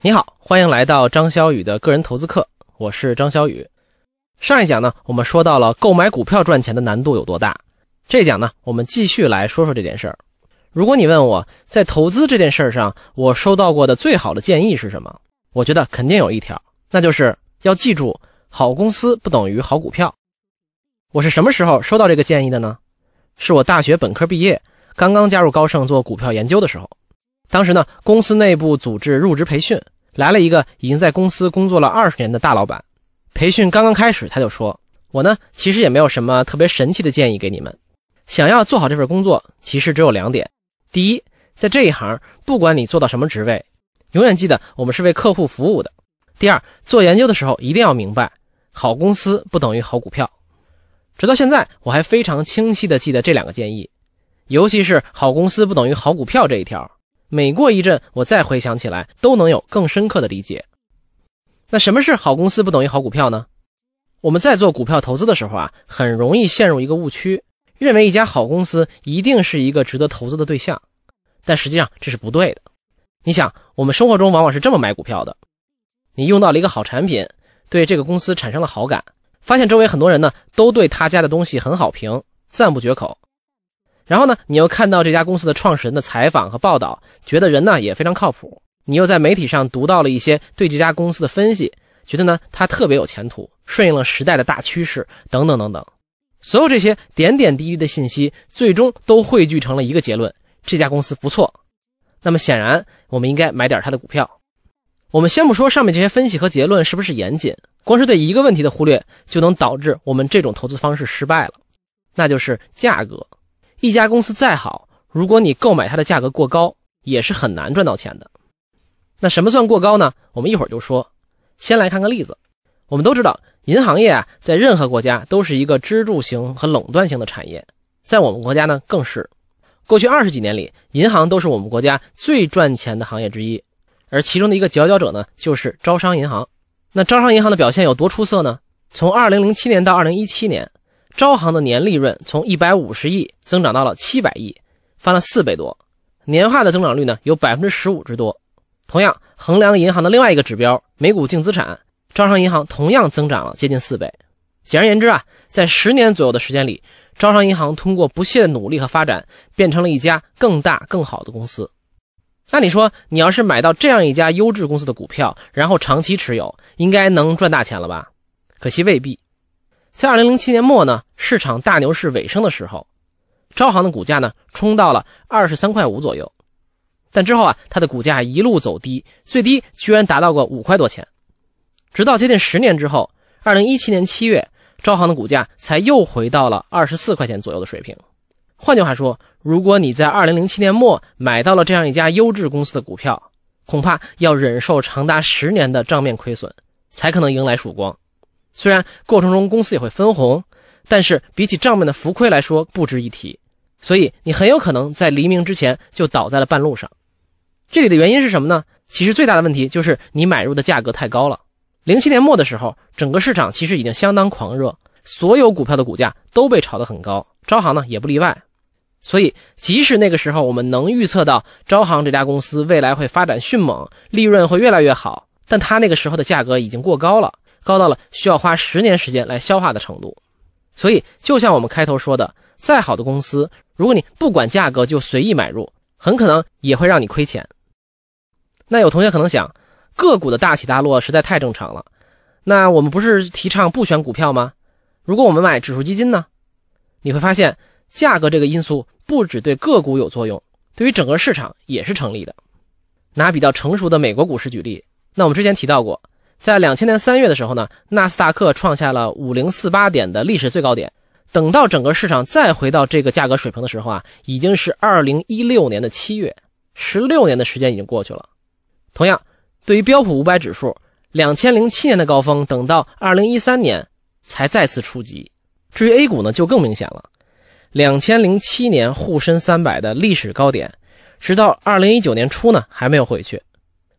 你好，欢迎来到张小雨的个人投资课，我是张小雨。上一讲呢，我们说到了购买股票赚钱的难度有多大。这讲呢，我们继续来说说这件事儿。如果你问我在投资这件事儿上，我收到过的最好的建议是什么？我觉得肯定有一条，那就是要记住，好公司不等于好股票。我是什么时候收到这个建议的呢？是我大学本科毕业，刚刚加入高盛做股票研究的时候。当时呢，公司内部组织入职培训，来了一个已经在公司工作了二十年的大老板。培训刚刚开始，他就说：“我呢，其实也没有什么特别神奇的建议给你们。想要做好这份工作，其实只有两点：第一，在这一行，不管你做到什么职位，永远记得我们是为客户服务的；第二，做研究的时候一定要明白，好公司不等于好股票。直到现在，我还非常清晰地记得这两个建议，尤其是好公司不等于好股票这一条。”每过一阵，我再回想起来，都能有更深刻的理解。那什么是好公司不等于好股票呢？我们在做股票投资的时候啊，很容易陷入一个误区，认为一家好公司一定是一个值得投资的对象，但实际上这是不对的。你想，我们生活中往往是这么买股票的：你用到了一个好产品，对这个公司产生了好感，发现周围很多人呢都对他家的东西很好评，赞不绝口。然后呢，你又看到这家公司的创始人的采访和报道，觉得人呢也非常靠谱。你又在媒体上读到了一些对这家公司的分析，觉得呢它特别有前途，顺应了时代的大趋势，等等等等。所有这些点点滴滴的信息，最终都汇聚成了一个结论：这家公司不错。那么显然，我们应该买点它的股票。我们先不说上面这些分析和结论是不是严谨，光是对一个问题的忽略，就能导致我们这种投资方式失败了，那就是价格。一家公司再好，如果你购买它的价格过高，也是很难赚到钱的。那什么算过高呢？我们一会儿就说。先来看个例子。我们都知道，银行业啊，在任何国家都是一个支柱型和垄断型的产业，在我们国家呢更是。过去二十几年里，银行都是我们国家最赚钱的行业之一，而其中的一个佼佼者呢，就是招商银行。那招商银行的表现有多出色呢？从二零零七年到二零一七年。招行的年利润从一百五十亿增长到了七百亿，翻了四倍多，年化的增长率呢有百分之十五之多。同样，衡量银行的另外一个指标每股净资产，招商银行同样增长了接近四倍。简而言之啊，在十年左右的时间里，招商银行通过不懈的努力和发展，变成了一家更大更好的公司。按理说，你要是买到这样一家优质公司的股票，然后长期持有，应该能赚大钱了吧？可惜未必。在二零零七年末呢，市场大牛市尾声的时候，招行的股价呢冲到了二十三块五左右，但之后啊，它的股价一路走低，最低居然达到过五块多钱。直到接近十年之后，二零一七年七月，招行的股价才又回到了二十四块钱左右的水平。换句话说，如果你在二零零七年末买到了这样一家优质公司的股票，恐怕要忍受长达十年的账面亏损，才可能迎来曙光。虽然过程中公司也会分红，但是比起账面的浮亏来说不值一提，所以你很有可能在黎明之前就倒在了半路上。这里的原因是什么呢？其实最大的问题就是你买入的价格太高了。零七年末的时候，整个市场其实已经相当狂热，所有股票的股价都被炒得很高，招行呢也不例外。所以即使那个时候我们能预测到招行这家公司未来会发展迅猛，利润会越来越好，但它那个时候的价格已经过高了。高到了需要花十年时间来消化的程度，所以就像我们开头说的，再好的公司，如果你不管价格就随意买入，很可能也会让你亏钱。那有同学可能想，个股的大起大落实在太正常了，那我们不是提倡不选股票吗？如果我们买指数基金呢？你会发现，价格这个因素不只对个股有作用，对于整个市场也是成立的。拿比较成熟的美国股市举例，那我们之前提到过。在两千年三月的时候呢，纳斯达克创下了五零四八点的历史最高点。等到整个市场再回到这个价格水平的时候啊，已经是二零一六年的七月，十六年的时间已经过去了。同样，对于标普五百指数，两千零七年的高峰，等到二零一三年才再次触及。至于 A 股呢，就更明显了，两千零七年沪深三百的历史高点，直到二零一九年初呢，还没有回去。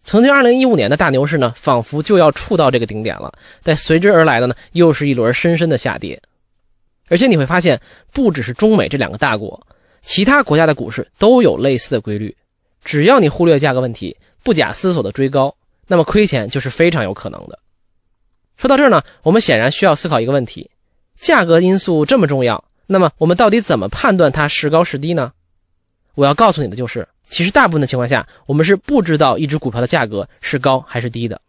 曾经2015年的大牛市呢，仿佛就要触到这个顶点了，但随之而来的呢，又是一轮深深的下跌。而且你会发现，不只是中美这两个大国，其他国家的股市都有类似的规律。只要你忽略价格问题，不假思索的追高，那么亏钱就是非常有可能的。说到这儿呢，我们显然需要思考一个问题：价格因素这么重要，那么我们到底怎么判断它是高是低呢？我要告诉你的就是，其实大部分的情况下，我们是不知道一只股票的价格是高还是低的。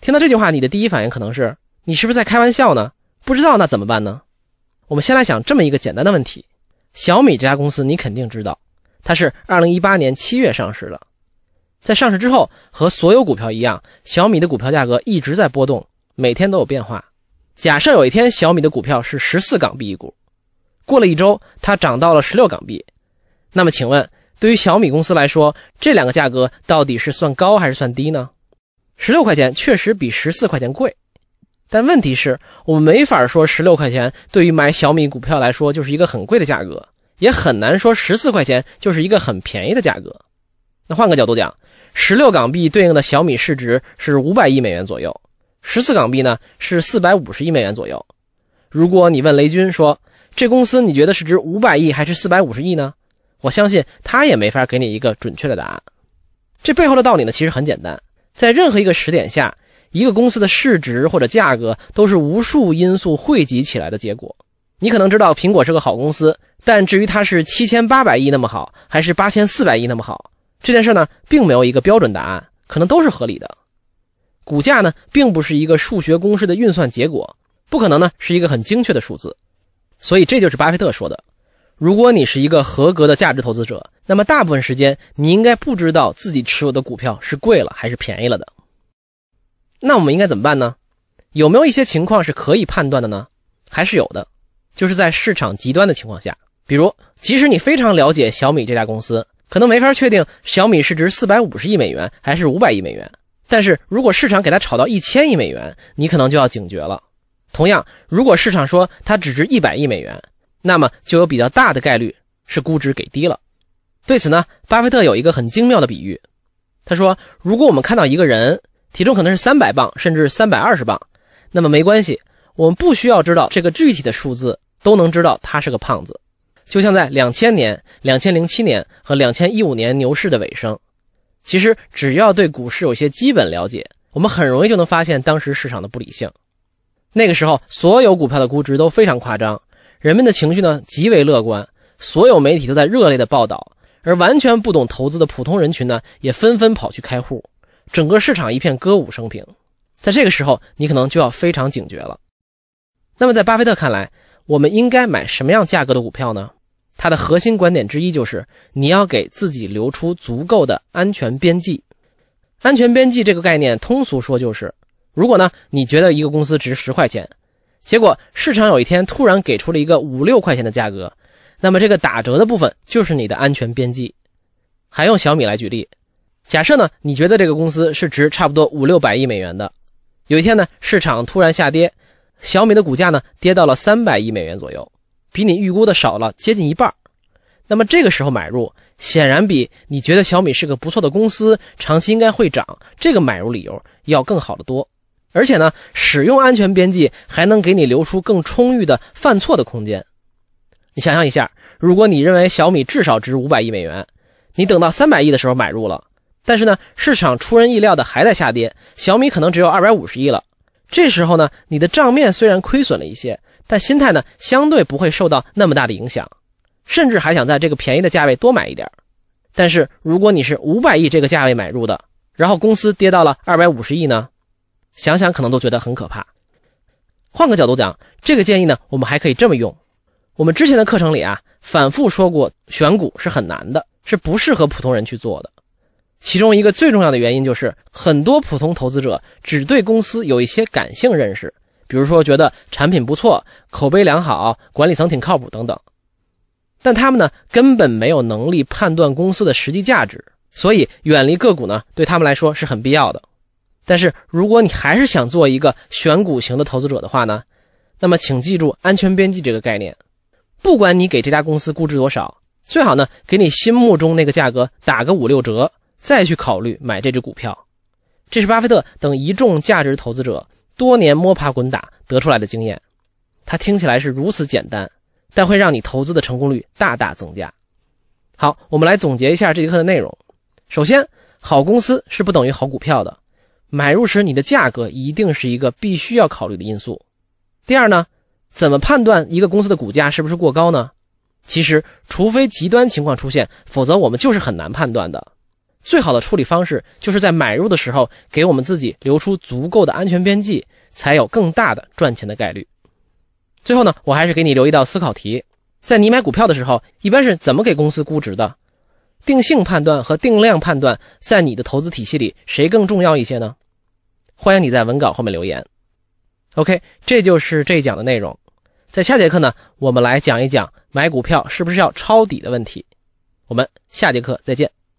听到这句话，你的第一反应可能是：你是不是在开玩笑呢？不知道那怎么办呢？我们先来想这么一个简单的问题：小米这家公司你肯定知道，它是二零一八年七月上市的，在上市之后，和所有股票一样，小米的股票价格一直在波动。每天都有变化。假设有一天小米的股票是十四港币一股，过了一周它涨到了十六港币，那么请问对于小米公司来说，这两个价格到底是算高还是算低呢？十六块钱确实比十四块钱贵，但问题是，我们没法说十六块钱对于买小米股票来说就是一个很贵的价格，也很难说十四块钱就是一个很便宜的价格。那换个角度讲，十六港币对应的小米市值是五百亿美元左右。十四港币呢是四百五十亿美元左右。如果你问雷军说这公司你觉得是值五百亿还是四百五十亿呢？我相信他也没法给你一个准确的答案。这背后的道理呢其实很简单，在任何一个时点下，一个公司的市值或者价格都是无数因素汇集起来的结果。你可能知道苹果是个好公司，但至于它是七千八百亿那么好，还是八千四百亿那么好，这件事呢并没有一个标准答案，可能都是合理的。股价呢，并不是一个数学公式的运算结果，不可能呢是一个很精确的数字，所以这就是巴菲特说的：如果你是一个合格的价值投资者，那么大部分时间你应该不知道自己持有的股票是贵了还是便宜了的。那我们应该怎么办呢？有没有一些情况是可以判断的呢？还是有的，就是在市场极端的情况下，比如即使你非常了解小米这家公司，可能没法确定小米市值四百五十亿美元还是五百亿美元。但是如果市场给它炒到一千亿美元，你可能就要警觉了。同样，如果市场说它只值一百亿美元，那么就有比较大的概率是估值给低了。对此呢，巴菲特有一个很精妙的比喻。他说，如果我们看到一个人体重可能是三百磅，甚至三百二十磅，那么没关系，我们不需要知道这个具体的数字，都能知道他是个胖子。就像在两千年、两千零七年和两千一五年牛市的尾声。其实只要对股市有些基本了解，我们很容易就能发现当时市场的不理性。那个时候，所有股票的估值都非常夸张，人们的情绪呢极为乐观，所有媒体都在热烈的报道，而完全不懂投资的普通人群呢也纷纷跑去开户，整个市场一片歌舞升平。在这个时候，你可能就要非常警觉了。那么，在巴菲特看来，我们应该买什么样价格的股票呢？他的核心观点之一就是，你要给自己留出足够的安全边际。安全边际这个概念，通俗说就是，如果呢你觉得一个公司值十块钱，结果市场有一天突然给出了一个五六块钱的价格，那么这个打折的部分就是你的安全边际。还用小米来举例，假设呢你觉得这个公司是值差不多五六百亿美元的，有一天呢市场突然下跌，小米的股价呢跌到了三百亿美元左右。比你预估的少了接近一半，那么这个时候买入，显然比你觉得小米是个不错的公司，长期应该会涨，这个买入理由要更好的多。而且呢，使用安全边际还能给你留出更充裕的犯错的空间。你想象一下，如果你认为小米至少值五百亿美元，你等到三百亿的时候买入了，但是呢，市场出人意料的还在下跌，小米可能只有二百五十亿了。这时候呢，你的账面虽然亏损了一些。但心态呢，相对不会受到那么大的影响，甚至还想在这个便宜的价位多买一点。但是如果你是五百亿这个价位买入的，然后公司跌到了二百五十亿呢？想想可能都觉得很可怕。换个角度讲，这个建议呢，我们还可以这么用。我们之前的课程里啊，反复说过，选股是很难的，是不适合普通人去做的。其中一个最重要的原因就是，很多普通投资者只对公司有一些感性认识。比如说，觉得产品不错，口碑良好，管理层挺靠谱等等，但他们呢根本没有能力判断公司的实际价值，所以远离个股呢对他们来说是很必要的。但是如果你还是想做一个选股型的投资者的话呢，那么请记住安全边际这个概念，不管你给这家公司估值多少，最好呢给你心目中那个价格打个五六折，再去考虑买这只股票。这是巴菲特等一众价值投资者。多年摸爬滚打得出来的经验，它听起来是如此简单，但会让你投资的成功率大大增加。好，我们来总结一下这节课的内容。首先，好公司是不等于好股票的，买入时你的价格一定是一个必须要考虑的因素。第二呢，怎么判断一个公司的股价是不是过高呢？其实，除非极端情况出现，否则我们就是很难判断的。最好的处理方式就是在买入的时候给我们自己留出足够的安全边际，才有更大的赚钱的概率。最后呢，我还是给你留一道思考题：在你买股票的时候，一般是怎么给公司估值的？定性判断和定量判断在你的投资体系里谁更重要一些呢？欢迎你在文稿后面留言。OK，这就是这一讲的内容。在下节课呢，我们来讲一讲买股票是不是要抄底的问题。我们下节课再见。